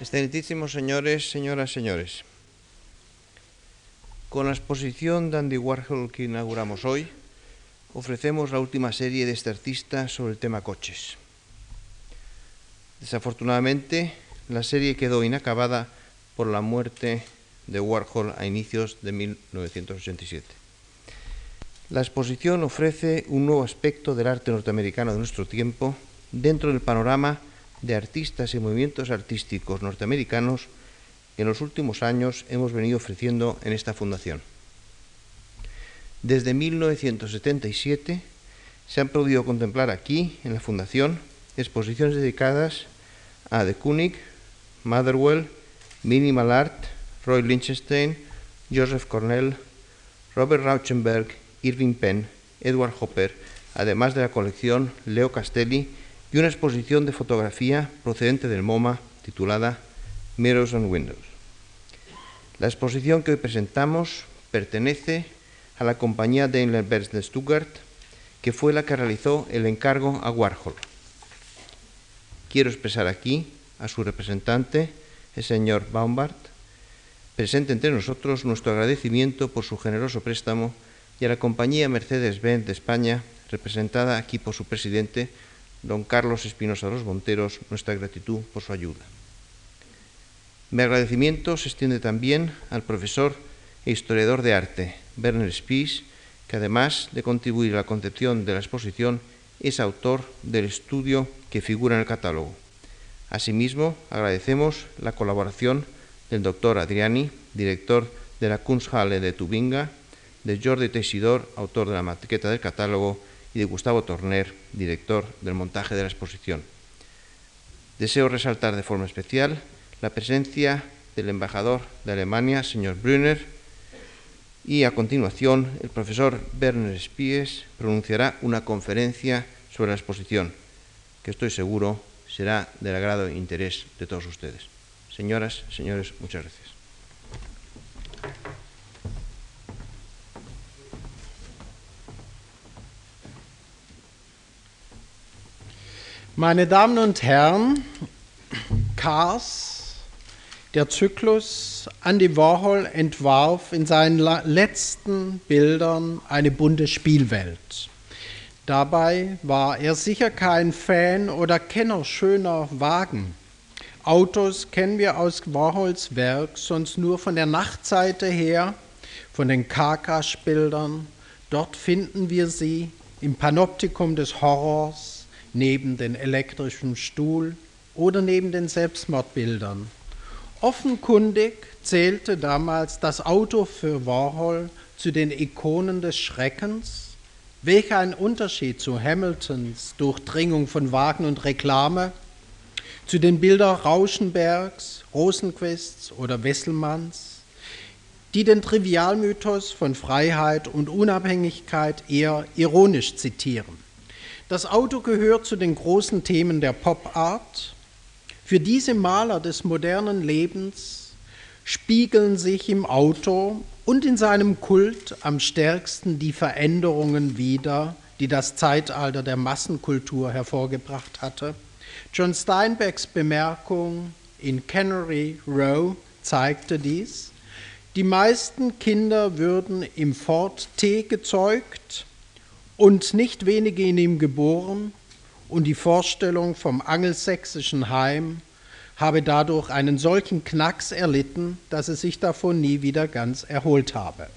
Excelentísimos señores, señoras, señores, con la exposición de Andy Warhol que inauguramos hoy, ofrecemos la última serie de este artista sobre el tema coches. Desafortunadamente, la serie quedó inacabada por la muerte de Warhol a inicios de 1987. La exposición ofrece un nuevo aspecto del arte norteamericano de nuestro tiempo dentro del panorama de artistas y movimientos artísticos norteamericanos que en los últimos años hemos venido ofreciendo en esta fundación. Desde 1977 se han podido contemplar aquí, en la fundación, exposiciones dedicadas a De Kooning, Motherwell, Minimal Art, Roy Lichtenstein, Joseph Cornell, Robert Rauschenberg, Irving Penn, Edward Hopper, además de la colección Leo Castelli y una exposición de fotografía procedente del MoMA titulada Mirrors and Windows. La exposición que hoy presentamos pertenece a la compañía Daimler-Benz de Stuttgart, que fue la que realizó el encargo a Warhol. Quiero expresar aquí a su representante, el señor Baumbart, presente entre nosotros nuestro agradecimiento por su generoso préstamo y a la compañía Mercedes-Benz de España, representada aquí por su presidente, don Carlos Espinosa de los Monteros, nuestra gratitud por su ayuda. Mi agradecimiento se extiende también al profesor e historiador de arte, Werner Spies, que además de contribuir a la concepción de la exposición, es autor del estudio que figura en el catálogo. Asimismo, agradecemos la colaboración del doctor Adriani, director de la Kunsthalle de Tubinga, de Jordi Teixidor, autor de la maqueta del catálogo, y de Gustavo Torner, director del montaje de la exposición. Deseo resaltar de forma especial la presencia del embajador de Alemania, señor Brunner, y a continuación el profesor Werner Spies pronunciará una conferencia sobre la exposición, que estoy seguro será del agrado e interés de todos ustedes. Señoras, señores, muchas gracias. Meine Damen und Herren, Cars, der Zyklus, Andy Warhol entwarf in seinen letzten Bildern eine bunte Spielwelt. Dabei war er sicher kein Fan oder Kenner schöner Wagen. Autos kennen wir aus Warhols Werk sonst nur von der Nachtseite her, von den Karkasch-Bildern. Dort finden wir sie im Panoptikum des Horrors, neben den elektrischen Stuhl oder neben den Selbstmordbildern. Offenkundig zählte damals das Auto für Warhol zu den Ikonen des Schreckens. Welch ein Unterschied zu Hamiltons Durchdringung von Wagen und Reklame, zu den Bildern Rauschenbergs, Rosenquists oder Wesselmanns, die den Trivialmythos von Freiheit und Unabhängigkeit eher ironisch zitieren. Das Auto gehört zu den großen Themen der Pop Art. Für diese Maler des modernen Lebens spiegeln sich im Auto und in seinem Kult am stärksten die Veränderungen wider, die das Zeitalter der Massenkultur hervorgebracht hatte. John Steinbecks Bemerkung in Canary Row zeigte dies. Die meisten Kinder würden im Fort T gezeugt, und nicht wenige in ihm geboren und die Vorstellung vom angelsächsischen Heim habe dadurch einen solchen Knacks erlitten, dass es sich davon nie wieder ganz erholt habe.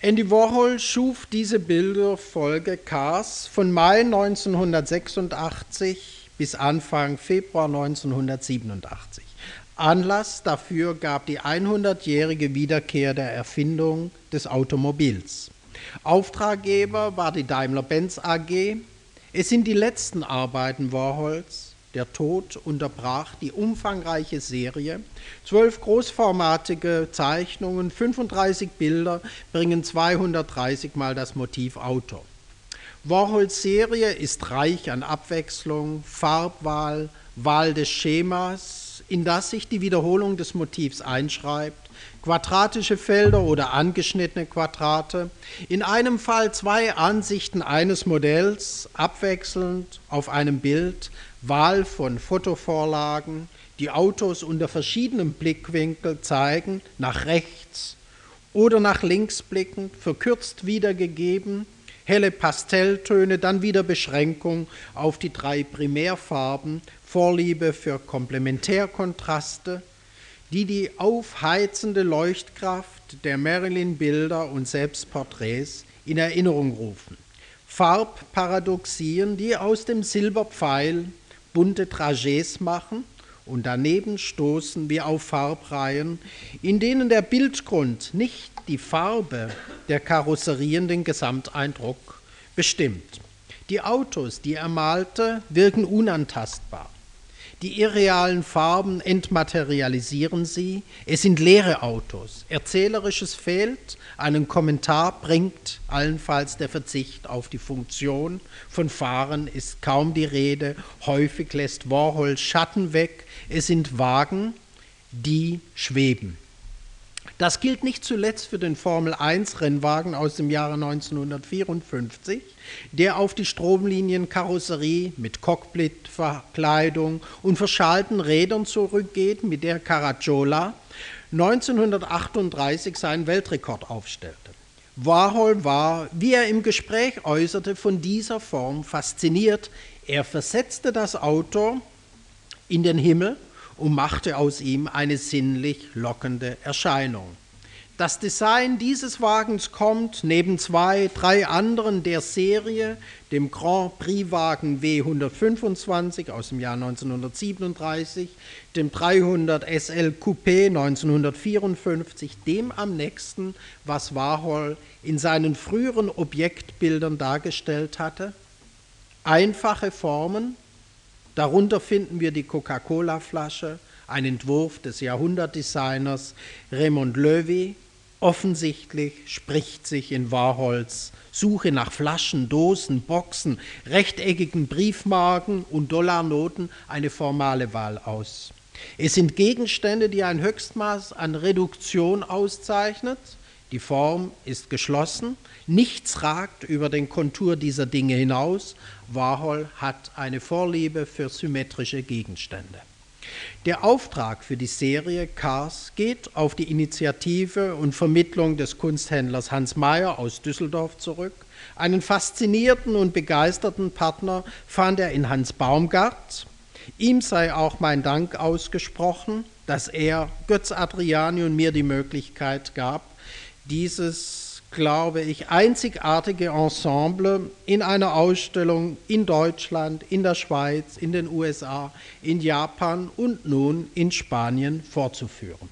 Andy Warhol schuf diese Bilderfolge Cars von Mai 1986 bis Anfang Februar 1987. Anlass dafür gab die 100-jährige Wiederkehr der Erfindung des Automobils. Auftraggeber war die Daimler-Benz AG. Es sind die letzten Arbeiten Warhols. Der Tod unterbrach die umfangreiche Serie. Zwölf großformatige Zeichnungen, 35 Bilder bringen 230 Mal das Motiv Auto. Warhols Serie ist reich an Abwechslung, Farbwahl, Wahl des Schemas, in das sich die Wiederholung des Motivs einschreibt, quadratische Felder oder angeschnittene Quadrate, in einem Fall zwei Ansichten eines Modells abwechselnd auf einem Bild, Wahl von Fotovorlagen, die Autos unter verschiedenen Blickwinkeln zeigen, nach rechts oder nach links blickend, verkürzt wiedergegeben, helle Pastelltöne, dann wieder Beschränkung auf die drei Primärfarben, Vorliebe für Komplementärkontraste, die die aufheizende Leuchtkraft der Marilyn-Bilder und Selbstporträts in Erinnerung rufen. Farbparadoxien, die aus dem Silberpfeil bunte Trajets machen und daneben stoßen wir auf Farbreihen, in denen der Bildgrund nicht die Farbe der Karosserien den Gesamteindruck bestimmt. Die Autos, die er malte, wirken unantastbar. Die irrealen Farben entmaterialisieren sie. Es sind leere Autos. Erzählerisches fehlt. Einen Kommentar bringt allenfalls der Verzicht auf die Funktion. Von Fahren ist kaum die Rede. Häufig lässt Warhol Schatten weg. Es sind Wagen, die schweben. Das gilt nicht zuletzt für den Formel-1-Rennwagen aus dem Jahre 1954, der auf die Stromlinienkarosserie mit Cockpitverkleidung und verschalten Rädern zurückgeht, mit der Caracciola 1938 seinen Weltrekord aufstellte. Warhol war, wie er im Gespräch äußerte, von dieser Form fasziniert. Er versetzte das Auto in den Himmel und machte aus ihm eine sinnlich lockende Erscheinung. Das Design dieses Wagens kommt neben zwei, drei anderen der Serie, dem Grand Prix-Wagen W125 aus dem Jahr 1937, dem 300 SL Coupé 1954, dem am nächsten, was Warhol in seinen früheren Objektbildern dargestellt hatte. Einfache Formen, Darunter finden wir die Coca-Cola-Flasche, ein Entwurf des Jahrhundertdesigners Raymond Loewy. Offensichtlich spricht sich in Warhols Suche nach Flaschen, Dosen, Boxen, rechteckigen Briefmarken und Dollarnoten eine formale Wahl aus. Es sind Gegenstände, die ein Höchstmaß an Reduktion auszeichnet. Die Form ist geschlossen, nichts ragt über den Kontur dieser Dinge hinaus, Warhol hat eine Vorliebe für symmetrische Gegenstände. Der Auftrag für die Serie Cars geht auf die Initiative und Vermittlung des Kunsthändlers Hans Mayer aus Düsseldorf zurück. Einen faszinierten und begeisterten Partner fand er in Hans Baumgart. Ihm sei auch mein Dank ausgesprochen, dass er Götz Adriani und mir die Möglichkeit gab, dieses glaube ich, einzigartige Ensemble in einer Ausstellung in Deutschland, in der Schweiz, in den USA, in Japan und nun in Spanien vorzuführen.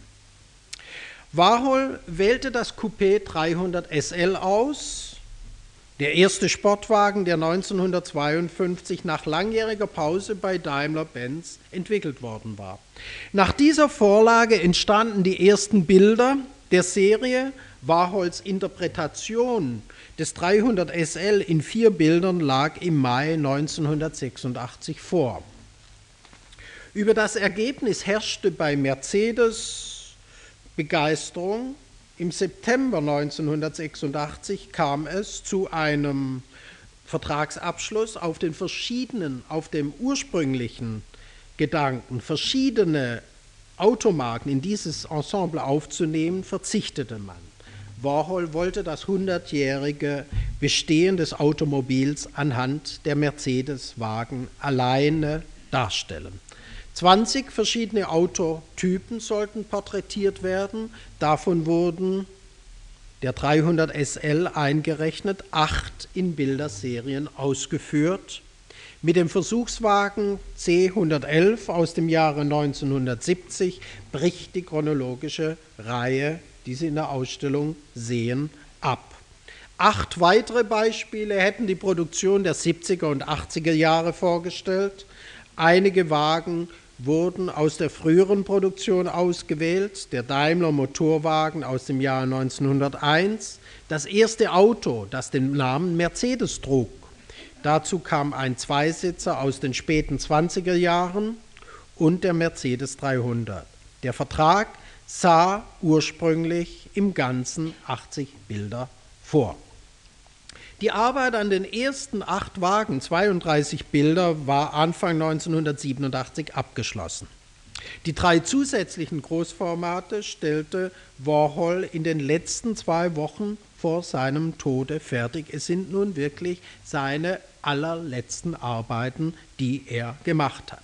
Warhol wählte das Coupé 300 SL aus, der erste Sportwagen, der 1952 nach langjähriger Pause bei Daimler-Benz entwickelt worden war. Nach dieser Vorlage entstanden die ersten Bilder der Serie Warhols Interpretation des 300 SL in vier Bildern lag im Mai 1986 vor. Über das Ergebnis herrschte bei Mercedes Begeisterung. Im September 1986 kam es zu einem Vertragsabschluss auf den verschiedenen, auf dem ursprünglichen Gedanken, verschiedene Automarken in dieses Ensemble aufzunehmen, verzichtete man. Warhol wollte das 100-jährige Bestehen des Automobils anhand der Mercedes-Wagen alleine darstellen. 20 verschiedene Autotypen sollten porträtiert werden, davon wurden der 300 SL eingerechnet, acht in Bilderserien ausgeführt. Mit dem Versuchswagen C111 aus dem Jahre 1970 bricht die chronologische Reihe die Sie in der Ausstellung sehen, ab. Acht weitere Beispiele hätten die Produktion der 70er und 80er Jahre vorgestellt. Einige Wagen wurden aus der früheren Produktion ausgewählt, der Daimler Motorwagen aus dem Jahr 1901, das erste Auto, das den Namen Mercedes trug. Dazu kam ein Zweisitzer aus den späten 20er Jahren und der Mercedes 300. Der Vertrag sah ursprünglich im Ganzen 80 Bilder vor. Die Arbeit an den ersten acht Wagen, 32 Bilder, war Anfang 1987 abgeschlossen. Die drei zusätzlichen Großformate stellte Warhol in den letzten zwei Wochen vor seinem Tode fertig. Es sind nun wirklich seine allerletzten Arbeiten, die er gemacht hat.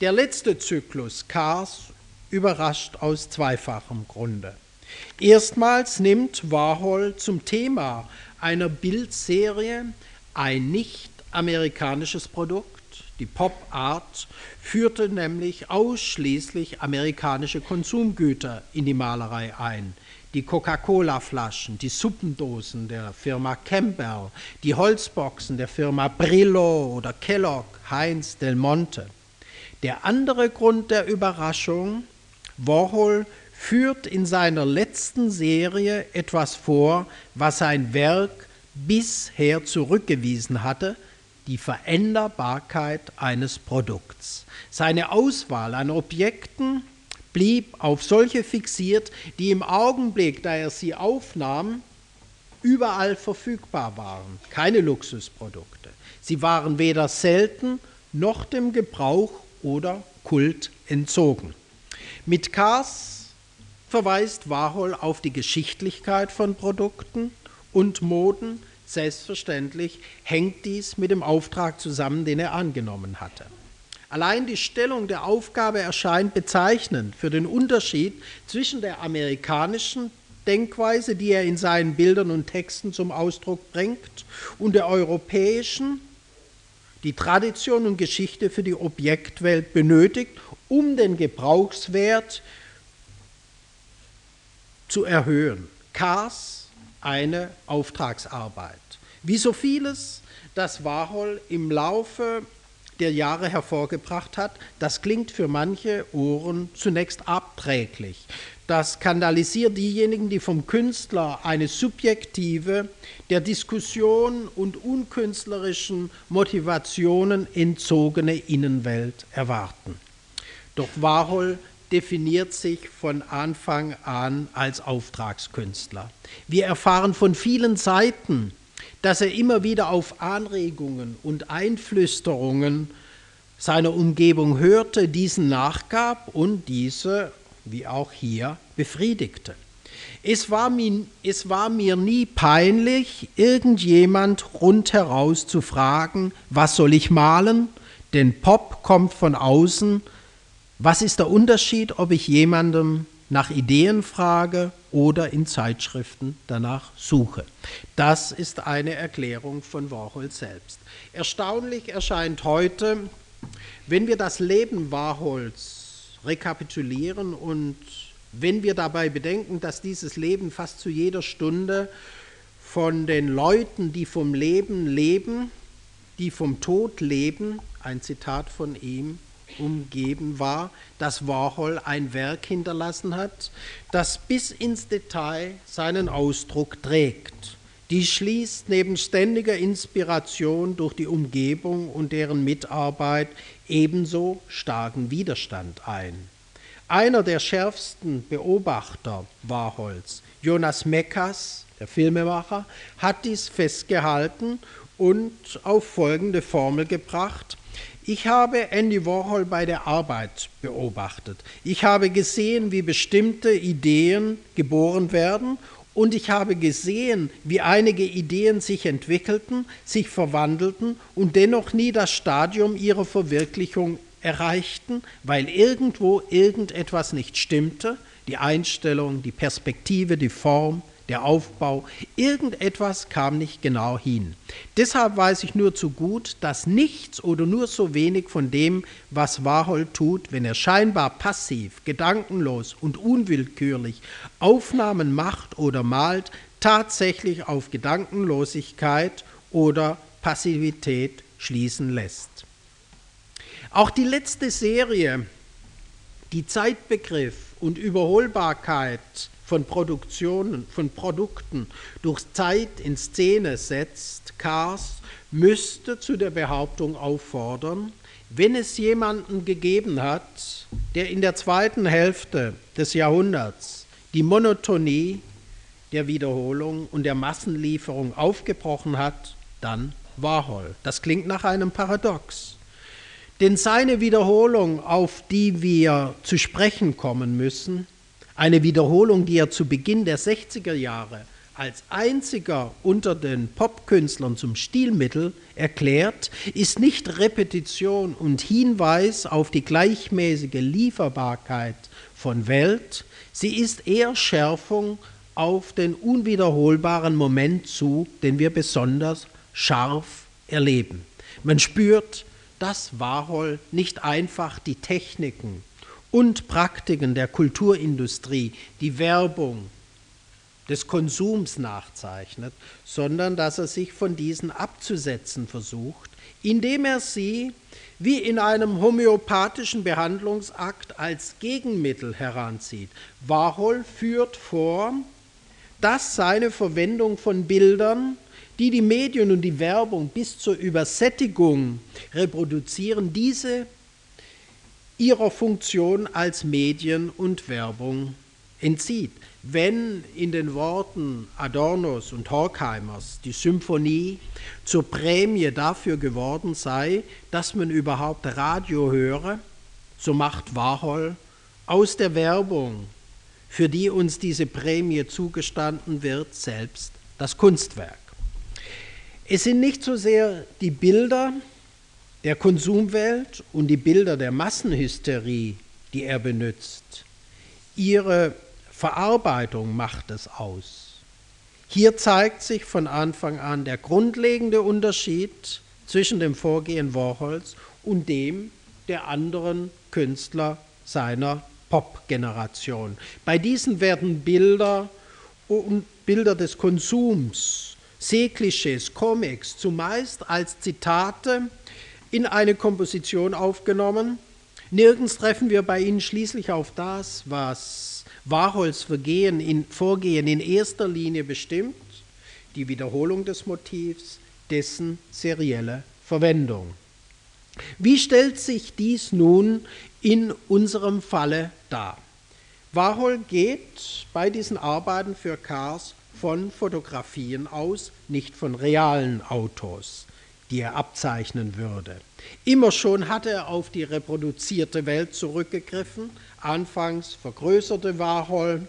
Der letzte Zyklus, Cars, überrascht aus zweifachem Grunde. Erstmals nimmt Warhol zum Thema einer Bildserie ein nicht amerikanisches Produkt. Die Pop Art führte nämlich ausschließlich amerikanische Konsumgüter in die Malerei ein. Die Coca-Cola-Flaschen, die Suppendosen der Firma Campbell, die Holzboxen der Firma Brillo oder Kellogg, Heinz, Del Monte. Der andere Grund der Überraschung, Warhol führt in seiner letzten Serie etwas vor, was sein Werk bisher zurückgewiesen hatte, die Veränderbarkeit eines Produkts. Seine Auswahl an Objekten blieb auf solche fixiert, die im Augenblick, da er sie aufnahm, überall verfügbar waren, keine Luxusprodukte. Sie waren weder selten noch dem Gebrauch oder Kult entzogen. Mit Cars verweist Warhol auf die Geschichtlichkeit von Produkten und Moden. Selbstverständlich hängt dies mit dem Auftrag zusammen, den er angenommen hatte. Allein die Stellung der Aufgabe erscheint bezeichnend für den Unterschied zwischen der amerikanischen Denkweise, die er in seinen Bildern und Texten zum Ausdruck bringt, und der europäischen, die Tradition und Geschichte für die Objektwelt benötigt, um den Gebrauchswert zu erhöhen. Cars eine Auftragsarbeit. Wie so vieles, das Warhol im Laufe der Jahre hervorgebracht hat, das klingt für manche Ohren zunächst abträglich. Das skandalisiert diejenigen, die vom Künstler eine subjektive, der Diskussion und unkünstlerischen Motivationen entzogene Innenwelt erwarten. Doch Warhol definiert sich von Anfang an als Auftragskünstler. Wir erfahren von vielen Seiten, dass er immer wieder auf Anregungen und Einflüsterungen seiner Umgebung hörte, diesen nachgab und diese, wie auch hier, befriedigte. Es war, mir, es war mir nie peinlich, irgendjemand rundheraus zu fragen, was soll ich malen? Denn Pop kommt von außen was ist der Unterschied, ob ich jemandem nach Ideen frage oder in Zeitschriften danach suche? Das ist eine Erklärung von Warhol selbst. Erstaunlich erscheint heute, wenn wir das Leben Warhols rekapitulieren und wenn wir dabei bedenken, dass dieses Leben fast zu jeder Stunde von den Leuten, die vom Leben leben, die vom Tod leben, ein Zitat von ihm, umgeben war, dass Warhol ein Werk hinterlassen hat, das bis ins Detail seinen Ausdruck trägt. Dies schließt neben ständiger Inspiration durch die Umgebung und deren Mitarbeit ebenso starken Widerstand ein. Einer der schärfsten Beobachter Warhols, Jonas Mekas, der Filmemacher, hat dies festgehalten und auf folgende Formel gebracht. Ich habe Andy Warhol bei der Arbeit beobachtet. Ich habe gesehen, wie bestimmte Ideen geboren werden und ich habe gesehen, wie einige Ideen sich entwickelten, sich verwandelten und dennoch nie das Stadium ihrer Verwirklichung erreichten, weil irgendwo irgendetwas nicht stimmte, die Einstellung, die Perspektive, die Form, der Aufbau, irgendetwas kam nicht genau hin. Deshalb weiß ich nur zu gut, dass nichts oder nur so wenig von dem, was Warhol tut, wenn er scheinbar passiv, gedankenlos und unwillkürlich Aufnahmen macht oder malt, tatsächlich auf Gedankenlosigkeit oder Passivität schließen lässt. Auch die letzte Serie, die Zeitbegriff und Überholbarkeit von Produktionen, von Produkten durch Zeit in Szene setzt, Cars, müsste zu der Behauptung auffordern, wenn es jemanden gegeben hat, der in der zweiten Hälfte des Jahrhunderts die Monotonie, der Wiederholung und der Massenlieferung aufgebrochen hat, dann Warhol. Das klingt nach einem Paradox. Denn seine Wiederholung, auf die wir zu sprechen kommen müssen, eine Wiederholung, die er zu Beginn der 60er Jahre als einziger unter den Popkünstlern zum Stilmittel erklärt, ist nicht Repetition und Hinweis auf die gleichmäßige Lieferbarkeit von Welt, sie ist eher Schärfung auf den unwiederholbaren Moment zu, den wir besonders scharf erleben. Man spürt, dass Warhol nicht einfach die Techniken und Praktiken der Kulturindustrie, die Werbung des Konsums nachzeichnet, sondern dass er sich von diesen abzusetzen versucht, indem er sie wie in einem homöopathischen Behandlungsakt als Gegenmittel heranzieht. Warhol führt vor, dass seine Verwendung von Bildern, die die Medien und die Werbung bis zur Übersättigung reproduzieren, diese ihrer Funktion als Medien und Werbung entzieht. Wenn in den Worten Adornos und Horkheimers die Symphonie zur Prämie dafür geworden sei, dass man überhaupt Radio höre, so macht Warhol aus der Werbung für die uns diese Prämie zugestanden wird, selbst das Kunstwerk. Es sind nicht so sehr die Bilder der Konsumwelt und die Bilder der Massenhysterie, die er benutzt. Ihre Verarbeitung macht es aus. Hier zeigt sich von Anfang an der grundlegende Unterschied zwischen dem Vorgehen Warhols und dem der anderen Künstler seiner Pop-Generation. Bei diesen werden Bilder und Bilder des Konsums, Seeklischees, Comics zumeist als Zitate in eine Komposition aufgenommen. Nirgends treffen wir bei ihnen schließlich auf das, was Warhols Vergehen in, Vorgehen in erster Linie bestimmt, die Wiederholung des Motivs, dessen serielle Verwendung. Wie stellt sich dies nun in unserem Falle dar? Warhol geht bei diesen Arbeiten für Cars von Fotografien aus, nicht von realen Autos, die er abzeichnen würde. Immer schon hatte er auf die reproduzierte Welt zurückgegriffen. Anfangs vergrößerte Warhol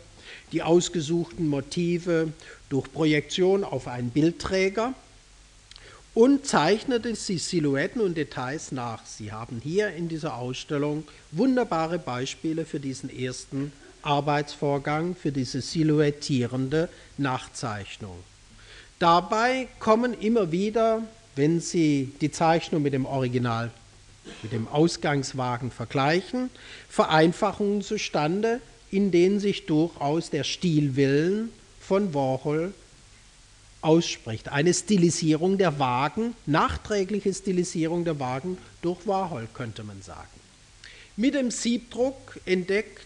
die ausgesuchten Motive durch Projektion auf einen Bildträger und zeichnete die Silhouetten und Details nach. Sie haben hier in dieser Ausstellung wunderbare Beispiele für diesen ersten Arbeitsvorgang, für diese silhouettierende Nachzeichnung. Dabei kommen immer wieder, wenn Sie die Zeichnung mit dem Original, mit dem Ausgangswagen vergleichen, Vereinfachungen zustande, in denen sich durchaus der Stilwillen von Warhol ausspricht. Eine Stilisierung der Wagen, nachträgliche Stilisierung der Wagen durch Warhol, könnte man sagen. Mit dem Siebdruck entdeckt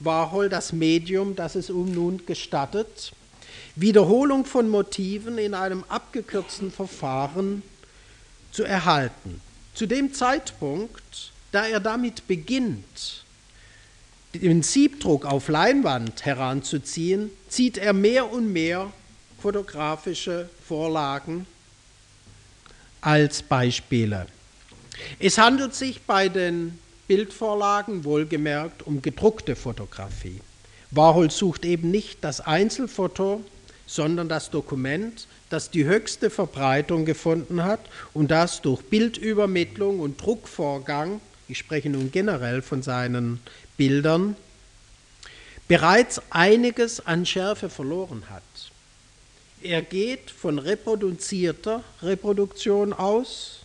Warhol das Medium, das es um nun gestattet, Wiederholung von Motiven in einem abgekürzten Verfahren zu erhalten. Zu dem Zeitpunkt, da er damit beginnt, den Siebdruck auf Leinwand heranzuziehen, zieht er mehr und mehr fotografische Vorlagen als Beispiele. Es handelt sich bei den Bildvorlagen wohlgemerkt um gedruckte Fotografie. Warhol sucht eben nicht das Einzelfoto, sondern das Dokument, das die höchste Verbreitung gefunden hat und das durch Bildübermittlung und Druckvorgang, ich spreche nun generell von seinen Bildern, bereits einiges an Schärfe verloren hat. Er geht von reproduzierter Reproduktion aus.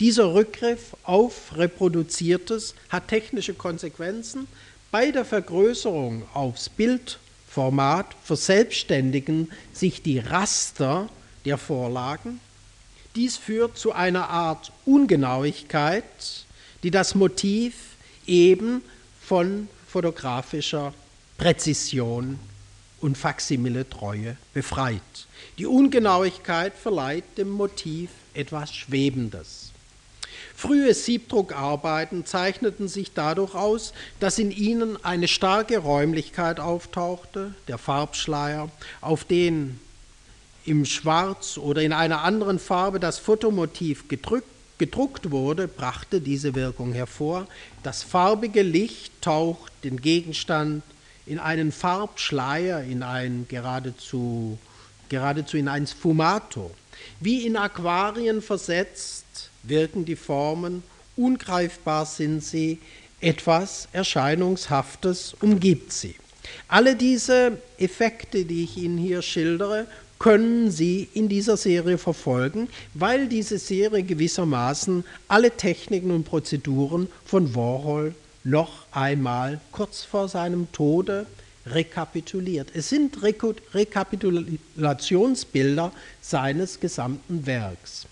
Dieser Rückgriff auf Reproduziertes hat technische Konsequenzen. Bei der Vergrößerung aufs Bildformat verselbstständigen sich die Raster der Vorlagen. Dies führt zu einer Art Ungenauigkeit, die das Motiv eben von fotografischer Präzision und Faksimile-Treue befreit. Die Ungenauigkeit verleiht dem Motiv etwas Schwebendes. Frühe Siebdruckarbeiten zeichneten sich dadurch aus, dass in ihnen eine starke Räumlichkeit auftauchte, der Farbschleier, auf den im Schwarz oder in einer anderen Farbe das Fotomotiv gedrückt, gedruckt wurde, brachte diese Wirkung hervor. Das farbige Licht taucht den Gegenstand in einen Farbschleier, in ein geradezu, geradezu in ein Sfumato. Wie in Aquarien versetzt wirken die Formen, ungreifbar sind sie, etwas Erscheinungshaftes umgibt sie. Alle diese Effekte, die ich Ihnen hier schildere, können Sie in dieser Serie verfolgen, weil diese Serie gewissermaßen alle Techniken und Prozeduren von Warhol noch einmal kurz vor seinem Tode rekapituliert. Es sind Rekapitulationsbilder seines gesamten Werks.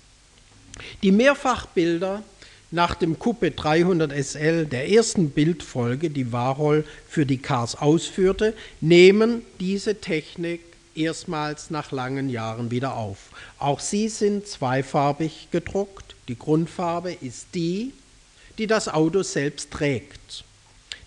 Die Mehrfachbilder nach dem Kuppe 300 SL, der ersten Bildfolge, die Warhol für die Cars ausführte, nehmen diese Technik erstmals nach langen Jahren wieder auf. Auch sie sind zweifarbig gedruckt. Die Grundfarbe ist die, die das Auto selbst trägt.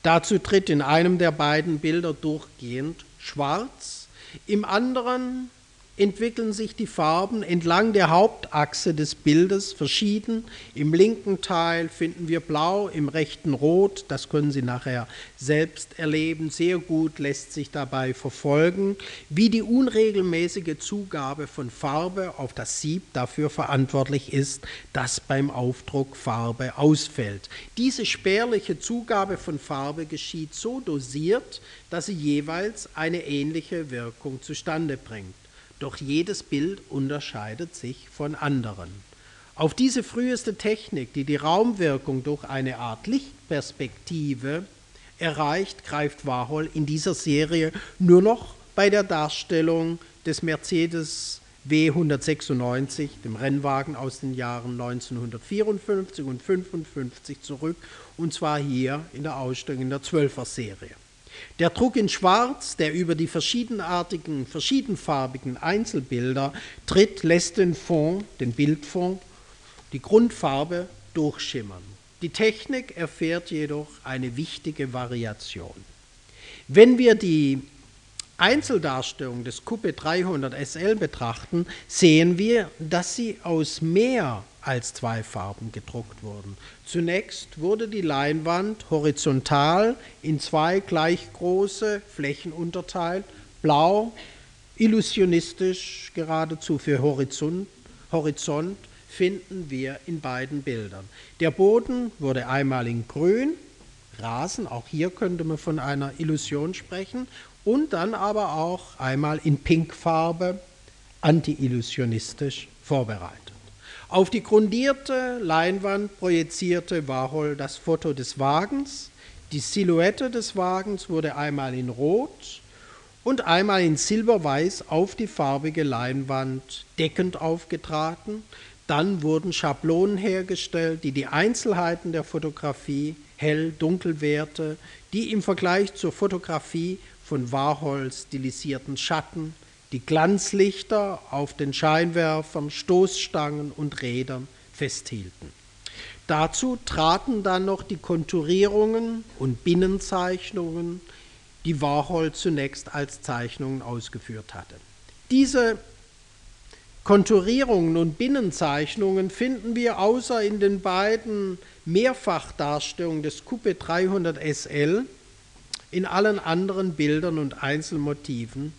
Dazu tritt in einem der beiden Bilder durchgehend schwarz, im anderen entwickeln sich die Farben entlang der Hauptachse des Bildes verschieden. Im linken Teil finden wir Blau, im rechten Rot. Das können Sie nachher selbst erleben. Sehr gut lässt sich dabei verfolgen, wie die unregelmäßige Zugabe von Farbe auf das Sieb dafür verantwortlich ist, dass beim Aufdruck Farbe ausfällt. Diese spärliche Zugabe von Farbe geschieht so dosiert, dass sie jeweils eine ähnliche Wirkung zustande bringt doch jedes Bild unterscheidet sich von anderen. Auf diese früheste Technik, die die Raumwirkung durch eine Art Lichtperspektive erreicht, greift Warhol in dieser Serie nur noch bei der Darstellung des Mercedes W196, dem Rennwagen aus den Jahren 1954 und 1955 zurück, und zwar hier in der Ausstellung in der 12er Serie. Der Druck in Schwarz, der über die verschiedenartigen, verschiedenfarbigen Einzelbilder tritt, lässt den Fond, den Bildfond, die Grundfarbe durchschimmern. Die Technik erfährt jedoch eine wichtige Variation. Wenn wir die Einzeldarstellung des Coupe 300 SL betrachten, sehen wir, dass sie aus mehr als zwei Farben gedruckt wurden. Zunächst wurde die Leinwand horizontal in zwei gleich große Flächen unterteilt, blau, illusionistisch geradezu für Horizont, Horizont finden wir in beiden Bildern. Der Boden wurde einmal in grün, Rasen, auch hier könnte man von einer Illusion sprechen, und dann aber auch einmal in Pinkfarbe, anti-illusionistisch vorbereitet. Auf die grundierte Leinwand projizierte Warhol das Foto des Wagens. Die Silhouette des Wagens wurde einmal in Rot und einmal in Silberweiß auf die farbige Leinwand deckend aufgetragen. Dann wurden Schablonen hergestellt, die die Einzelheiten der Fotografie, Hell-Dunkelwerte, die im Vergleich zur Fotografie von Warhol stilisierten Schatten, die Glanzlichter auf den Scheinwerfern, Stoßstangen und Rädern festhielten. Dazu traten dann noch die Konturierungen und Binnenzeichnungen, die Warhol zunächst als Zeichnungen ausgeführt hatte. Diese Konturierungen und Binnenzeichnungen finden wir außer in den beiden Mehrfachdarstellungen des Coupe 300 SL in allen anderen Bildern und Einzelmotiven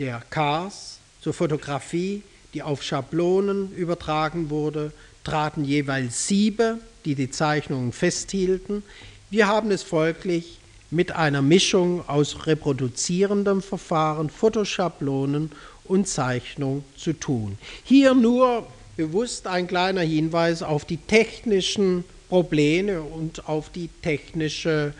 der Cars zur Fotografie, die auf Schablonen übertragen wurde, traten jeweils Siebe, die die Zeichnungen festhielten. Wir haben es folglich mit einer Mischung aus reproduzierendem Verfahren, Fotoschablonen und Zeichnung zu tun. Hier nur bewusst ein kleiner Hinweis auf die technischen Probleme und auf die technische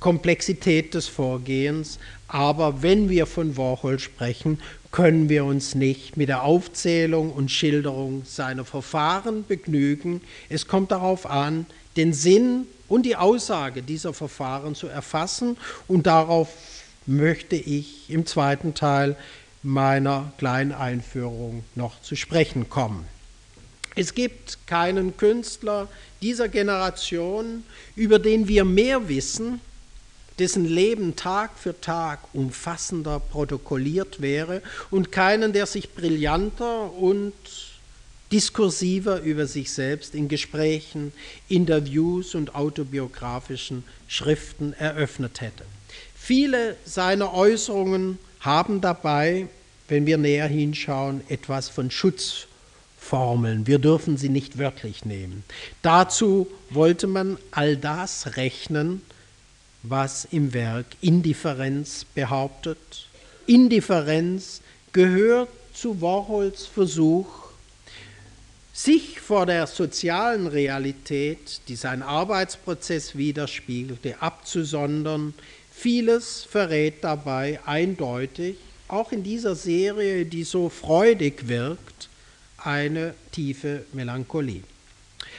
Komplexität des Vorgehens, aber wenn wir von Warhol sprechen, können wir uns nicht mit der Aufzählung und Schilderung seiner Verfahren begnügen. Es kommt darauf an, den Sinn und die Aussage dieser Verfahren zu erfassen und darauf möchte ich im zweiten Teil meiner kleinen Einführung noch zu sprechen kommen. Es gibt keinen Künstler dieser Generation, über den wir mehr wissen, dessen Leben Tag für Tag umfassender protokolliert wäre und keinen, der sich brillanter und diskursiver über sich selbst in Gesprächen, Interviews und autobiografischen Schriften eröffnet hätte. Viele seiner Äußerungen haben dabei, wenn wir näher hinschauen, etwas von Schutzformeln. Wir dürfen sie nicht wörtlich nehmen. Dazu wollte man all das rechnen, was im Werk Indifferenz behauptet. Indifferenz gehört zu Warhols Versuch, sich vor der sozialen Realität, die sein Arbeitsprozess widerspiegelte, abzusondern. Vieles verrät dabei eindeutig, auch in dieser Serie, die so freudig wirkt, eine tiefe Melancholie.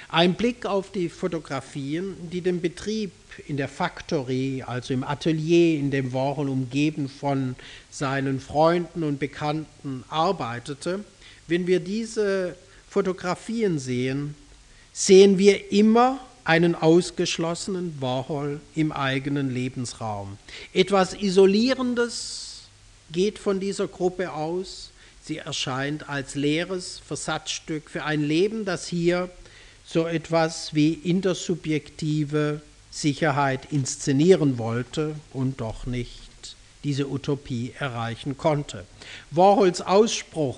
Ein Blick auf die Fotografien, die den Betrieb in der Factory, also im Atelier, in dem Warhol umgeben von seinen Freunden und Bekannten arbeitete, wenn wir diese Fotografien sehen, sehen wir immer einen ausgeschlossenen Warhol im eigenen Lebensraum. Etwas Isolierendes geht von dieser Gruppe aus. Sie erscheint als leeres Versatzstück für ein Leben, das hier so etwas wie intersubjektive Sicherheit inszenieren wollte und doch nicht diese Utopie erreichen konnte. Warhols Ausspruch,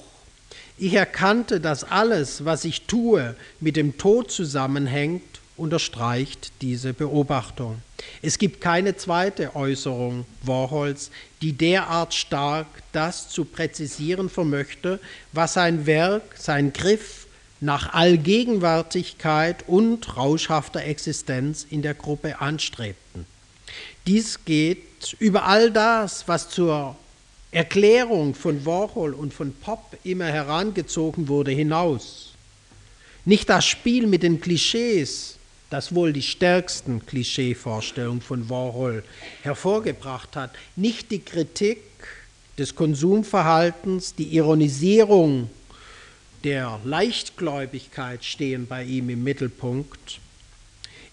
ich erkannte, dass alles, was ich tue, mit dem Tod zusammenhängt, unterstreicht diese Beobachtung. Es gibt keine zweite Äußerung Warhols, die derart stark das zu präzisieren vermöchte, was sein Werk, sein Griff nach Allgegenwärtigkeit und rauschhafter Existenz in der Gruppe anstrebten. Dies geht über all das, was zur Erklärung von Warhol und von Pop immer herangezogen wurde, hinaus. Nicht das Spiel mit den Klischees, das wohl die stärksten Klischeevorstellungen von Warhol hervorgebracht hat, nicht die Kritik des Konsumverhaltens, die Ironisierung der Leichtgläubigkeit stehen bei ihm im Mittelpunkt.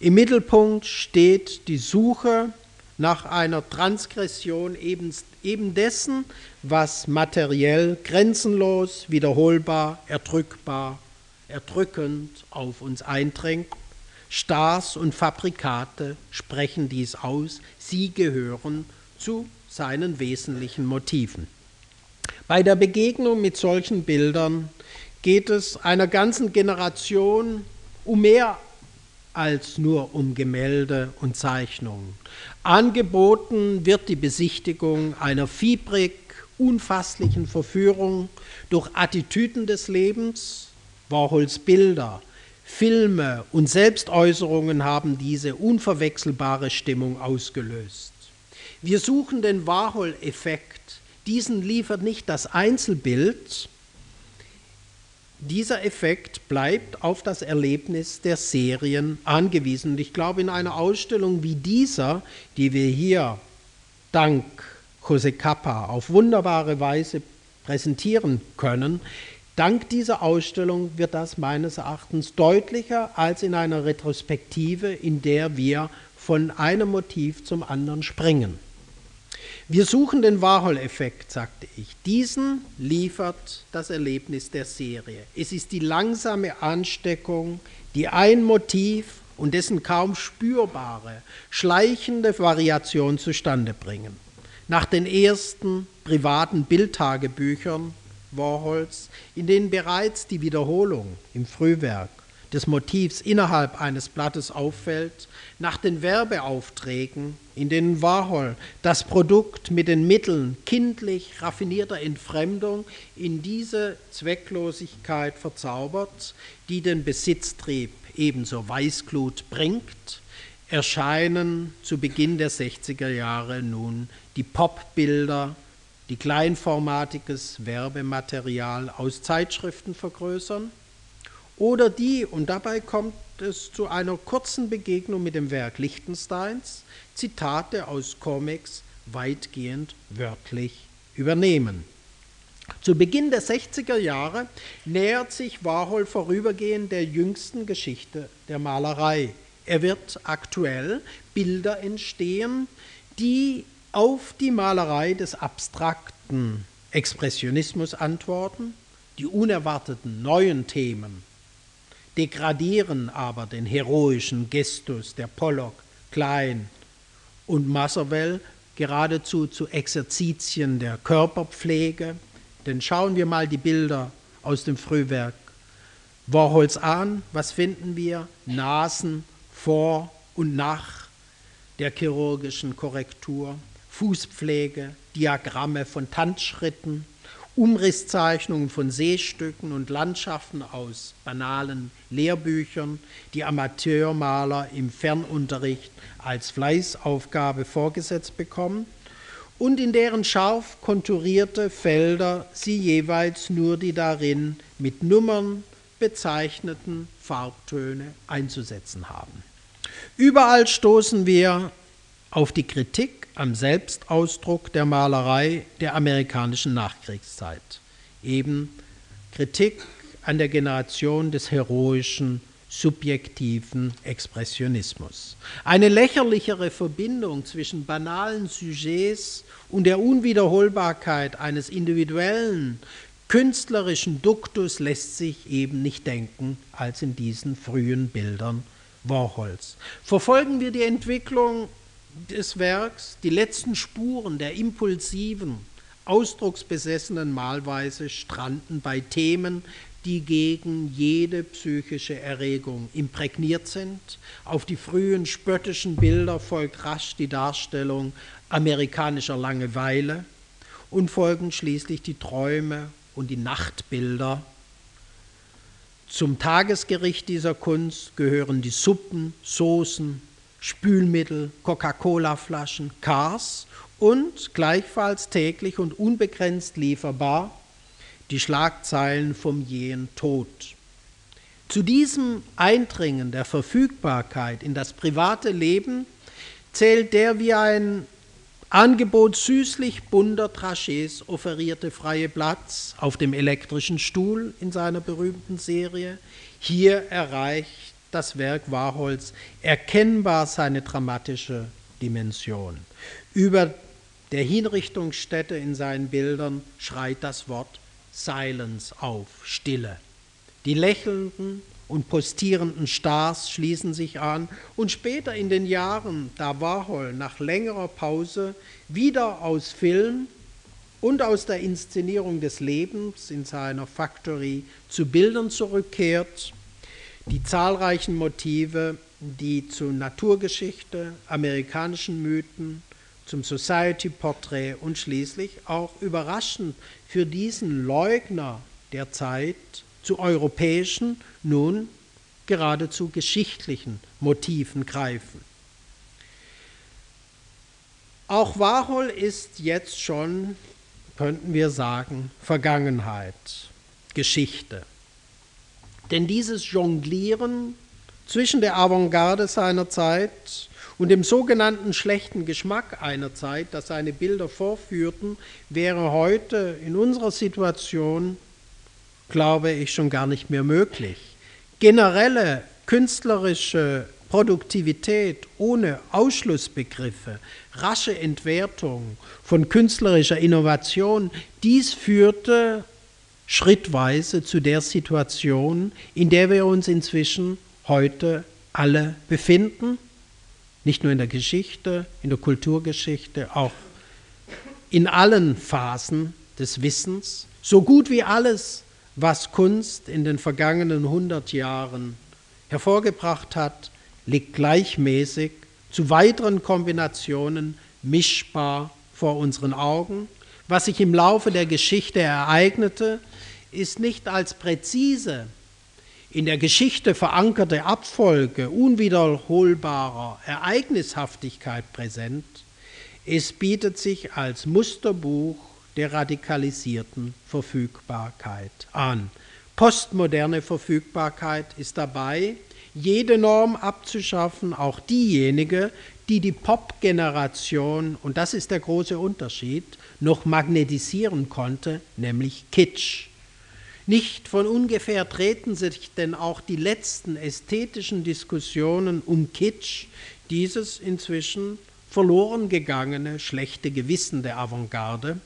Im Mittelpunkt steht die Suche nach einer Transgression eben, eben dessen, was materiell grenzenlos, wiederholbar, erdrückbar, erdrückend auf uns eindringt. Stars und Fabrikate sprechen dies aus, sie gehören zu seinen wesentlichen Motiven. Bei der Begegnung mit solchen Bildern geht es einer ganzen Generation um mehr als nur um Gemälde und Zeichnungen. Angeboten wird die Besichtigung einer fiebrig unfasslichen Verführung durch Attitüden des Lebens. Warhols Bilder, Filme und Selbstäußerungen haben diese unverwechselbare Stimmung ausgelöst. Wir suchen den Warhol-Effekt. Diesen liefert nicht das Einzelbild, dieser Effekt bleibt auf das Erlebnis der Serien angewiesen. Und ich glaube, in einer Ausstellung wie dieser, die wir hier dank Jose Capa auf wunderbare Weise präsentieren können, dank dieser Ausstellung wird das meines Erachtens deutlicher als in einer Retrospektive, in der wir von einem Motiv zum anderen springen. Wir suchen den Warhol-Effekt, sagte ich. Diesen liefert das Erlebnis der Serie. Es ist die langsame Ansteckung, die ein Motiv und dessen kaum spürbare, schleichende Variation zustande bringen. Nach den ersten privaten Bildtagebüchern Warhols, in denen bereits die Wiederholung im Frühwerk des Motivs innerhalb eines Blattes auffällt, nach den Werbeaufträgen, in denen Warhol. Das Produkt mit den Mitteln kindlich raffinierter Entfremdung in diese Zwecklosigkeit verzaubert, die den Besitztrieb ebenso Weißglut bringt, erscheinen zu Beginn der 60er Jahre nun die Popbilder, die kleinformatiges Werbematerial aus Zeitschriften vergrößern oder die, und dabei kommt es zu einer kurzen Begegnung mit dem Werk Lichtensteins, Zitate aus Comics weitgehend wörtlich übernehmen. Zu Beginn der 60er Jahre nähert sich Warhol vorübergehend der jüngsten Geschichte der Malerei. Er wird aktuell Bilder entstehen, die auf die Malerei des abstrakten Expressionismus antworten, die unerwarteten neuen Themen degradieren aber den heroischen Gestus der Pollock, Klein und Masserwell geradezu zu Exerzitien der Körperpflege. Denn schauen wir mal die Bilder aus dem Frühwerk Warhols an. Was finden wir? Nasen vor und nach der chirurgischen Korrektur, Fußpflege, Diagramme von Tanzschritten, Umrisszeichnungen von Seestücken und Landschaften aus banalen Lehrbüchern, die Amateurmaler im Fernunterricht als Fleißaufgabe vorgesetzt bekommen und in deren scharf konturierte Felder sie jeweils nur die darin mit Nummern bezeichneten Farbtöne einzusetzen haben. Überall stoßen wir auf die Kritik am Selbstausdruck der Malerei der amerikanischen Nachkriegszeit. Eben Kritik an der Generation des heroischen, subjektiven Expressionismus. Eine lächerlichere Verbindung zwischen banalen Sujets und der Unwiederholbarkeit eines individuellen, künstlerischen Duktus lässt sich eben nicht denken als in diesen frühen Bildern Warhols. Verfolgen wir die Entwicklung des Werks die letzten Spuren der impulsiven, ausdrucksbesessenen Malweise stranden bei Themen, die gegen jede psychische Erregung imprägniert sind. Auf die frühen spöttischen Bilder folgt rasch die Darstellung amerikanischer Langeweile und folgen schließlich die Träume und die Nachtbilder. Zum Tagesgericht dieser Kunst gehören die Suppen, Soßen, Spülmittel, Coca-Cola-Flaschen, Cars und gleichfalls täglich und unbegrenzt lieferbar die Schlagzeilen vom jähen Tod. Zu diesem Eindringen der Verfügbarkeit in das private Leben zählt der wie ein Angebot süßlich bunter Trachés offerierte freie Platz auf dem elektrischen Stuhl in seiner berühmten Serie. Hier erreicht das Werk Warhols erkennbar seine dramatische Dimension. Über der Hinrichtungsstätte in seinen Bildern schreit das Wort Silence auf, Stille. Die lächelnden und postierenden Stars schließen sich an und später in den Jahren, da Warhol nach längerer Pause wieder aus Film und aus der Inszenierung des Lebens in seiner Factory zu Bildern zurückkehrt, die zahlreichen Motive, die zu Naturgeschichte, amerikanischen Mythen, zum Society-Porträt und schließlich auch überraschend für diesen Leugner der Zeit zu europäischen, nun geradezu geschichtlichen Motiven greifen. Auch Warhol ist jetzt schon, könnten wir sagen, Vergangenheit, Geschichte. Denn dieses Jonglieren zwischen der Avantgarde seiner Zeit und dem sogenannten schlechten Geschmack einer Zeit, das seine Bilder vorführten, wäre heute in unserer Situation, glaube ich, schon gar nicht mehr möglich. Generelle künstlerische Produktivität ohne Ausschlussbegriffe, rasche Entwertung von künstlerischer Innovation, dies führte schrittweise zu der Situation, in der wir uns inzwischen heute alle befinden, nicht nur in der Geschichte, in der Kulturgeschichte, auch in allen Phasen des Wissens. So gut wie alles, was Kunst in den vergangenen 100 Jahren hervorgebracht hat, liegt gleichmäßig zu weiteren Kombinationen mischbar vor unseren Augen. Was sich im Laufe der Geschichte ereignete, ist nicht als präzise in der Geschichte verankerte Abfolge unwiederholbarer Ereignishaftigkeit präsent, es bietet sich als Musterbuch der radikalisierten Verfügbarkeit an. Postmoderne Verfügbarkeit ist dabei, jede Norm abzuschaffen, auch diejenige, die die Pop-Generation, und das ist der große Unterschied, noch magnetisieren konnte, nämlich Kitsch. Nicht von ungefähr treten sich denn auch die letzten ästhetischen Diskussionen um Kitsch, dieses inzwischen verloren gegangene schlechte Gewissen der Avantgarde,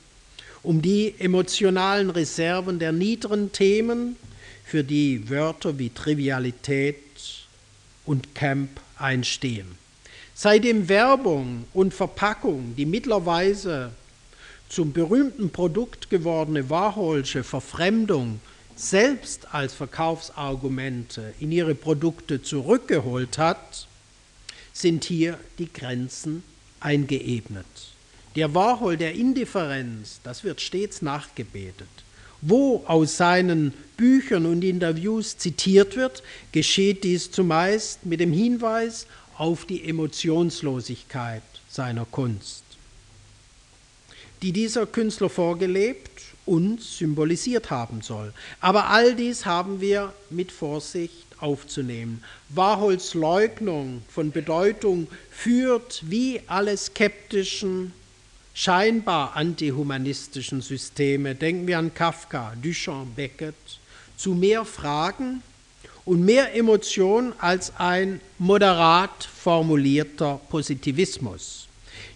um die emotionalen Reserven der niederen Themen, für die Wörter wie Trivialität und Camp einstehen. Seitdem Werbung und Verpackung die mittlerweile zum berühmten Produkt gewordene Warholsche Verfremdung selbst als Verkaufsargumente in ihre Produkte zurückgeholt hat, sind hier die Grenzen eingeebnet. Der Warhol der Indifferenz, das wird stets nachgebetet. Wo aus seinen Büchern und Interviews zitiert wird, geschieht dies zumeist mit dem Hinweis auf die Emotionslosigkeit seiner Kunst, die dieser Künstler vorgelebt und symbolisiert haben soll. Aber all dies haben wir mit Vorsicht aufzunehmen. Warhols Leugnung von Bedeutung führt wie alle skeptischen, scheinbar antihumanistischen Systeme, denken wir an Kafka, Duchamp, Beckett, zu mehr Fragen und mehr Emotion als ein moderat formulierter Positivismus.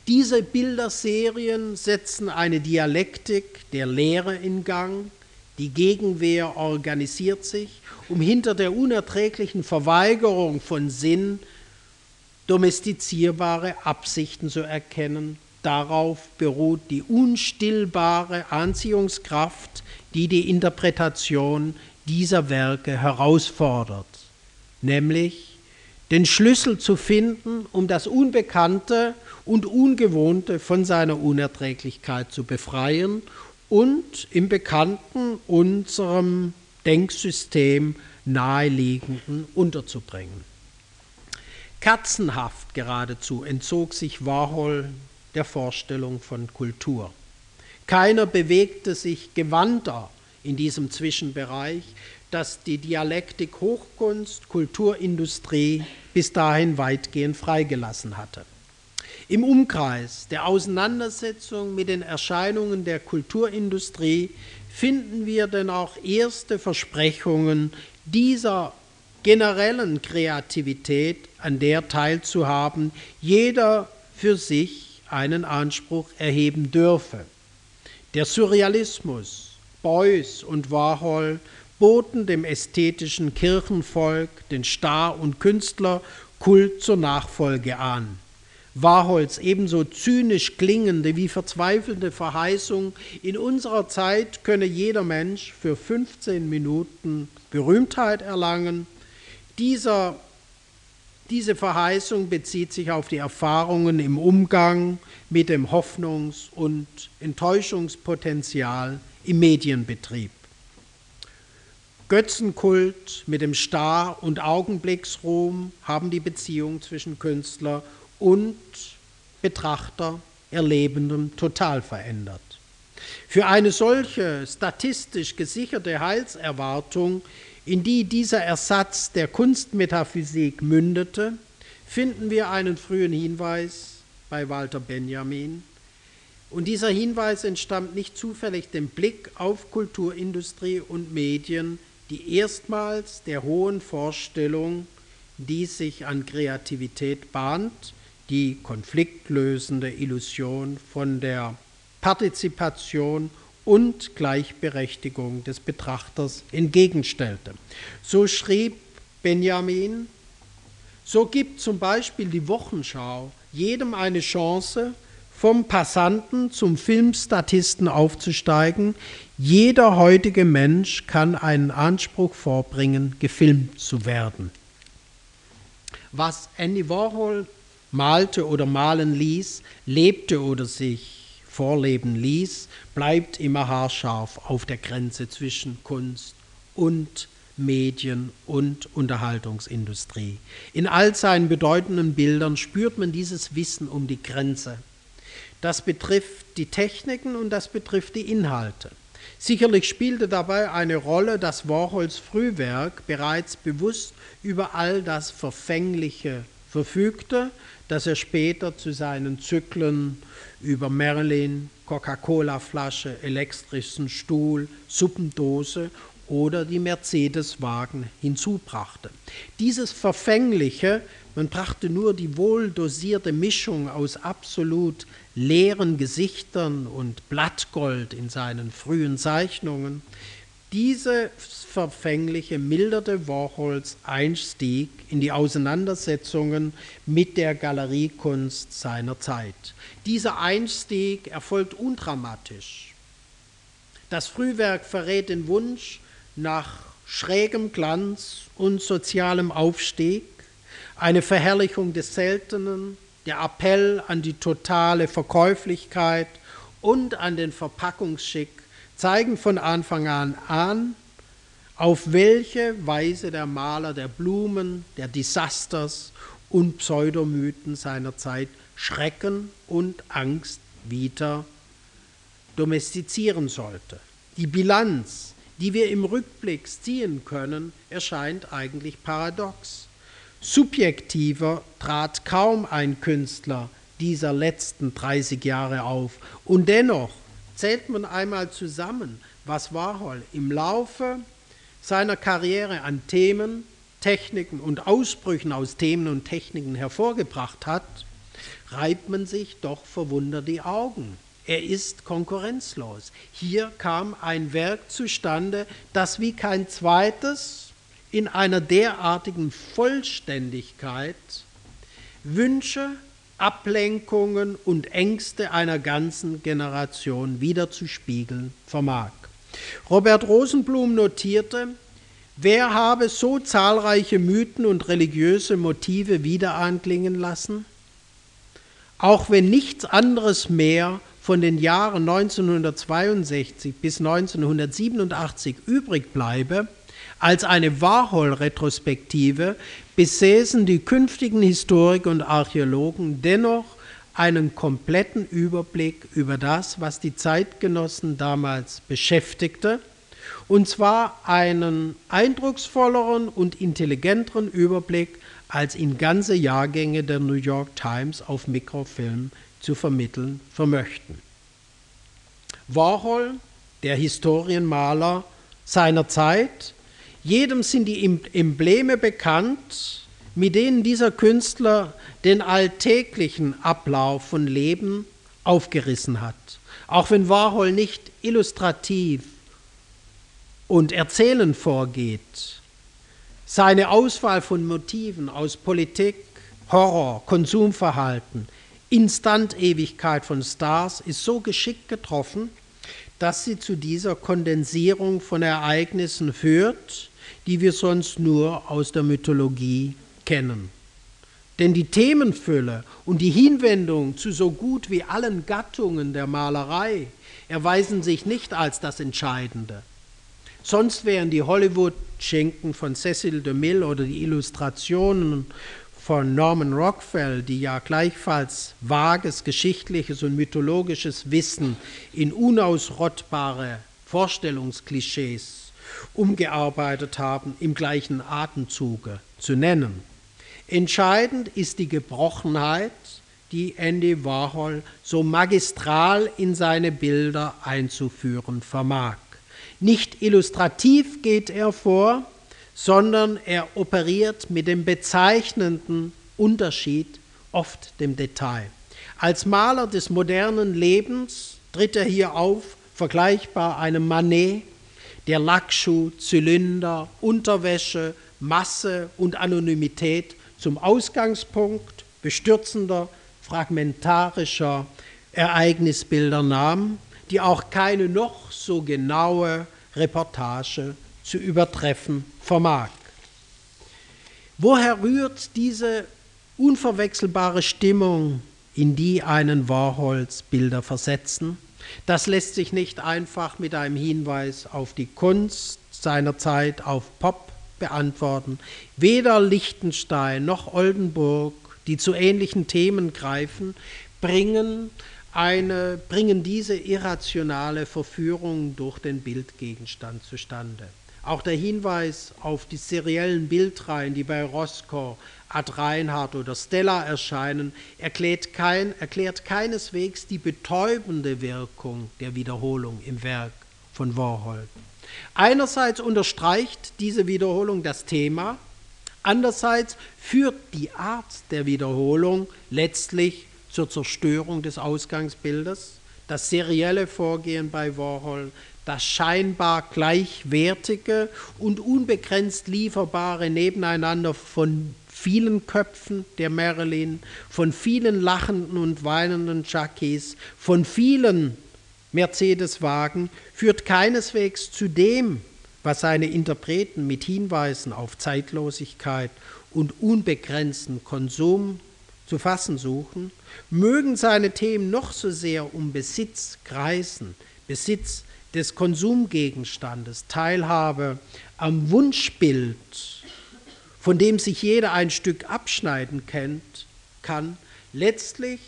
Diese Bilderserien setzen eine Dialektik der Lehre in Gang, die Gegenwehr organisiert sich, um hinter der unerträglichen Verweigerung von Sinn domestizierbare Absichten zu erkennen. Darauf beruht die unstillbare Anziehungskraft, die die Interpretation dieser Werke herausfordert, nämlich den Schlüssel zu finden, um das Unbekannte und Ungewohnte von seiner Unerträglichkeit zu befreien und im Bekannten unserem Denksystem naheliegenden unterzubringen. Katzenhaft geradezu entzog sich Warhol der Vorstellung von Kultur. Keiner bewegte sich gewandter in diesem Zwischenbereich, das die Dialektik Hochkunst, Kulturindustrie bis dahin weitgehend freigelassen hatte. Im Umkreis der Auseinandersetzung mit den Erscheinungen der Kulturindustrie finden wir denn auch erste Versprechungen dieser generellen Kreativität, an der teilzuhaben, jeder für sich einen Anspruch erheben dürfe. Der Surrealismus, Beuys und Warhol boten dem ästhetischen Kirchenvolk den Star- und Künstlerkult zur Nachfolge an. Warhols ebenso zynisch klingende wie verzweifelnde Verheißung, in unserer Zeit könne jeder Mensch für 15 Minuten Berühmtheit erlangen, dieser, diese Verheißung bezieht sich auf die Erfahrungen im Umgang mit dem Hoffnungs- und Enttäuschungspotenzial im Medienbetrieb. Götzenkult mit dem Star- und Augenblicksruhm haben die Beziehung zwischen Künstler und Betrachter, Erlebendem total verändert. Für eine solche statistisch gesicherte Heilserwartung, in die dieser Ersatz der Kunstmetaphysik mündete, finden wir einen frühen Hinweis bei Walter Benjamin, und dieser Hinweis entstammt nicht zufällig dem Blick auf Kulturindustrie und Medien, die erstmals der hohen Vorstellung, die sich an Kreativität bahnt, die konfliktlösende Illusion von der Partizipation und Gleichberechtigung des Betrachters entgegenstellte. So schrieb Benjamin, so gibt zum Beispiel die Wochenschau jedem eine Chance, vom Passanten zum Filmstatisten aufzusteigen. Jeder heutige Mensch kann einen Anspruch vorbringen, gefilmt zu werden. Was Andy Warhol malte oder malen ließ, lebte oder sich vorleben ließ, bleibt immer haarscharf auf der Grenze zwischen Kunst und Medien und Unterhaltungsindustrie. In all seinen bedeutenden Bildern spürt man dieses Wissen um die Grenze das betrifft die Techniken und das betrifft die Inhalte. Sicherlich spielte dabei eine Rolle, dass Warhols Frühwerk bereits bewusst über all das Verfängliche verfügte, das er später zu seinen Zyklen über Merlin, Coca-Cola-Flasche, elektrischen Stuhl, Suppendose oder die Mercedes-Wagen hinzubrachte. Dieses Verfängliche, man brachte nur die wohldosierte Mischung aus absolut leeren Gesichtern und Blattgold in seinen frühen Zeichnungen, diese Verfängliche milderte Warhols Einstieg in die Auseinandersetzungen mit der Galeriekunst seiner Zeit. Dieser Einstieg erfolgt undramatisch. Das Frühwerk verrät den Wunsch nach schrägem Glanz und sozialem Aufstieg, eine Verherrlichung des Seltenen, der Appell an die totale Verkäuflichkeit und an den Verpackungsschick zeigen von Anfang an an, auf welche Weise der Maler der Blumen, der Disasters und Pseudomythen seiner Zeit Schrecken und Angst wieder domestizieren sollte. Die Bilanz, die wir im Rückblick ziehen können, erscheint eigentlich paradox. Subjektiver trat kaum ein Künstler dieser letzten 30 Jahre auf und dennoch Zählt man einmal zusammen, was Warhol im Laufe seiner Karriere an Themen, Techniken und Ausbrüchen aus Themen und Techniken hervorgebracht hat, reibt man sich doch verwundert die Augen. Er ist konkurrenzlos. Hier kam ein Werk zustande, das wie kein zweites in einer derartigen Vollständigkeit Wünsche, Ablenkungen und Ängste einer ganzen Generation wiederzuspiegeln vermag. Robert Rosenblum notierte, wer habe so zahlreiche Mythen und religiöse Motive wiederanklingen lassen? Auch wenn nichts anderes mehr von den Jahren 1962 bis 1987 übrig bleibe, als eine Warhol-Retrospektive besäßen die künftigen Historiker und Archäologen dennoch einen kompletten Überblick über das, was die Zeitgenossen damals beschäftigte, und zwar einen eindrucksvolleren und intelligenteren Überblick, als ihn ganze Jahrgänge der New York Times auf Mikrofilm zu vermitteln vermöchten. Warhol, der Historienmaler seiner Zeit, jedem sind die Embleme bekannt, mit denen dieser Künstler den alltäglichen Ablauf von Leben aufgerissen hat. Auch wenn Warhol nicht illustrativ und erzählend vorgeht, seine Auswahl von Motiven aus Politik, Horror, Konsumverhalten, Instantewigkeit von Stars ist so geschickt getroffen, dass sie zu dieser Kondensierung von Ereignissen führt, die wir sonst nur aus der Mythologie kennen. Denn die Themenfülle und die Hinwendung zu so gut wie allen Gattungen der Malerei erweisen sich nicht als das Entscheidende. Sonst wären die Hollywood-Schinken von Cecil DeMille oder die Illustrationen von Norman Rockwell, die ja gleichfalls vages geschichtliches und mythologisches Wissen in unausrottbare Vorstellungsklischees umgearbeitet haben, im gleichen Atemzuge zu nennen. Entscheidend ist die Gebrochenheit, die Andy Warhol so magistral in seine Bilder einzuführen vermag. Nicht illustrativ geht er vor, sondern er operiert mit dem bezeichnenden Unterschied, oft dem Detail. Als Maler des modernen Lebens tritt er hier auf, vergleichbar einem Manet, der Lackschuh, Zylinder, Unterwäsche, Masse und Anonymität zum Ausgangspunkt bestürzender, fragmentarischer Ereignisbilder nahm, die auch keine noch so genaue Reportage zu übertreffen vermag. Woher rührt diese unverwechselbare Stimmung, in die einen Warhols Bilder versetzen? Das lässt sich nicht einfach mit einem Hinweis auf die Kunst seiner Zeit, auf Pop beantworten. Weder Liechtenstein noch Oldenburg, die zu ähnlichen Themen greifen, bringen, eine, bringen diese irrationale Verführung durch den Bildgegenstand zustande. Auch der Hinweis auf die seriellen Bildreihen, die bei Roscoe, Ad Reinhardt oder Stella erscheinen, erklärt, kein, erklärt keineswegs die betäubende Wirkung der Wiederholung im Werk von Warhol. Einerseits unterstreicht diese Wiederholung das Thema, andererseits führt die Art der Wiederholung letztlich zur Zerstörung des Ausgangsbildes. Das serielle Vorgehen bei Warhol, das scheinbar gleichwertige und unbegrenzt lieferbare Nebeneinander von vielen Köpfen der Marilyn, von vielen lachenden und weinenden Jackies, von vielen Mercedes-Wagen, führt keineswegs zu dem, was seine Interpreten mit Hinweisen auf Zeitlosigkeit und unbegrenzten Konsum zu fassen suchen, mögen seine Themen noch so sehr um Besitz kreisen, Besitz des Konsumgegenstandes, Teilhabe am Wunschbild, von dem sich jeder ein Stück abschneiden kennt, kann, letztlich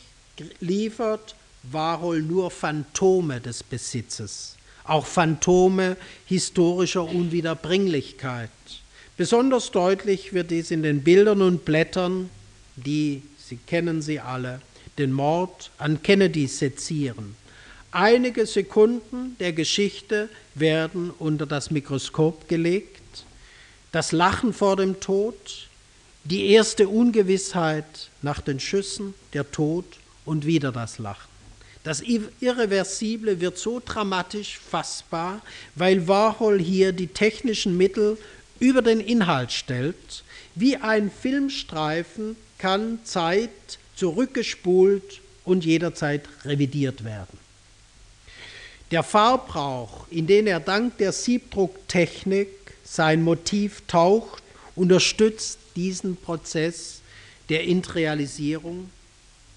liefert Warhol nur Phantome des Besitzes, auch Phantome historischer Unwiederbringlichkeit. Besonders deutlich wird dies in den Bildern und Blättern, die, Sie kennen sie alle, den Mord an Kennedy sezieren. Einige Sekunden der Geschichte werden unter das Mikroskop gelegt. Das Lachen vor dem Tod, die erste Ungewissheit nach den Schüssen, der Tod und wieder das Lachen. Das Irreversible wird so dramatisch fassbar, weil Warhol hier die technischen Mittel über den Inhalt stellt. Wie ein Filmstreifen kann Zeit zurückgespult und jederzeit revidiert werden. Der Farbrauch, in den er dank der Siebdrucktechnik sein Motiv taucht, unterstützt diesen Prozess der Intrealisierung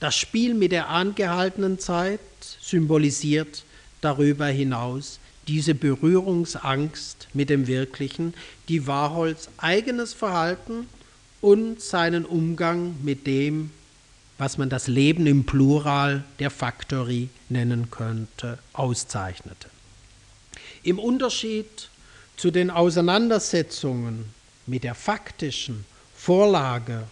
das Spiel mit der angehaltenen Zeit symbolisiert darüber hinaus diese Berührungsangst mit dem Wirklichen, die Warhols eigenes Verhalten und seinen Umgang mit dem, was man das Leben im Plural der Factory nennen könnte, auszeichnete. Im Unterschied zu den Auseinandersetzungen mit der faktischen Vorlage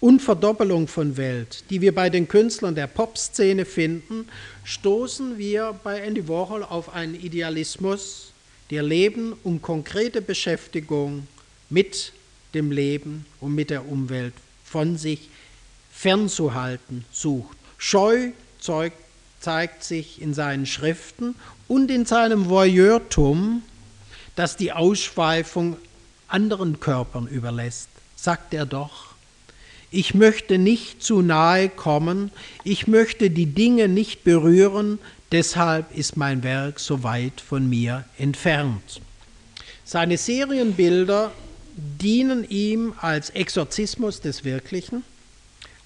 und Verdoppelung von Welt, die wir bei den Künstlern der Popszene finden, stoßen wir bei Andy Warhol auf einen Idealismus, der Leben und konkrete Beschäftigung mit dem Leben und mit der Umwelt von sich fernzuhalten sucht. Scheu zeigt sich in seinen Schriften und in seinem Voyeurtum, das die Ausschweifung anderen Körpern überlässt, sagt er doch, ich möchte nicht zu nahe kommen, ich möchte die Dinge nicht berühren, deshalb ist mein Werk so weit von mir entfernt. Seine Serienbilder dienen ihm als Exorzismus des Wirklichen,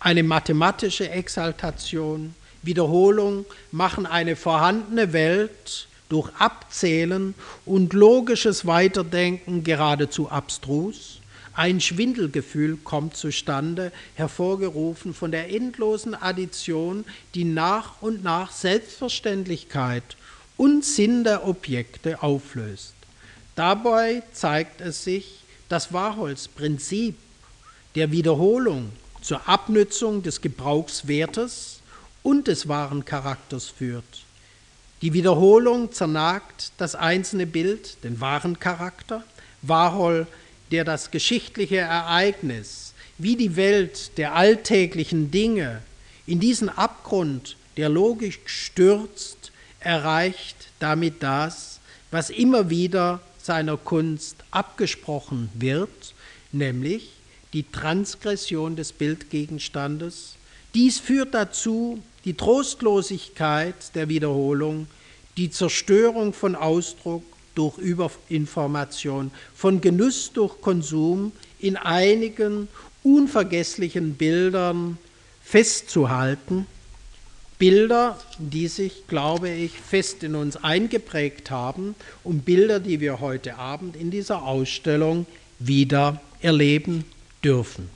eine mathematische Exaltation, Wiederholung machen eine vorhandene Welt durch Abzählen und logisches Weiterdenken geradezu abstrus. Ein Schwindelgefühl kommt zustande, hervorgerufen von der endlosen Addition, die nach und nach Selbstverständlichkeit und Sinn der Objekte auflöst. Dabei zeigt es sich, dass Warhols Prinzip der Wiederholung zur Abnützung des Gebrauchswertes und des wahren Charakters führt. Die Wiederholung zernagt das einzelne Bild, den wahren Charakter. Warhol der das geschichtliche Ereignis wie die Welt der alltäglichen Dinge in diesen Abgrund der Logik stürzt, erreicht damit das, was immer wieder seiner Kunst abgesprochen wird, nämlich die Transgression des Bildgegenstandes. Dies führt dazu, die Trostlosigkeit der Wiederholung, die Zerstörung von Ausdruck durch Überinformation, von Genuss durch Konsum in einigen unvergesslichen Bildern festzuhalten. Bilder, die sich, glaube ich, fest in uns eingeprägt haben und Bilder, die wir heute Abend in dieser Ausstellung wieder erleben dürfen.